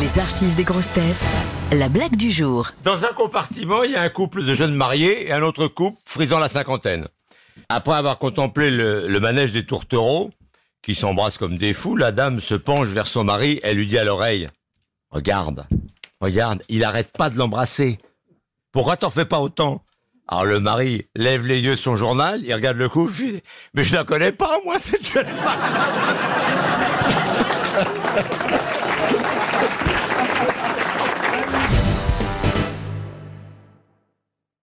Les archives des grosses têtes. La blague du jour. Dans un compartiment, il y a un couple de jeunes mariés et un autre couple frisant la cinquantaine. Après avoir contemplé le, manège des tourtereaux, qui s'embrassent comme des fous, la dame se penche vers son mari, elle lui dit à l'oreille Regarde, regarde, il arrête pas de l'embrasser. Pourquoi t'en fais pas autant? Alors le mari lève les yeux de son journal, il regarde le couple, il dit, mais je la connais pas, moi, cette jeune femme.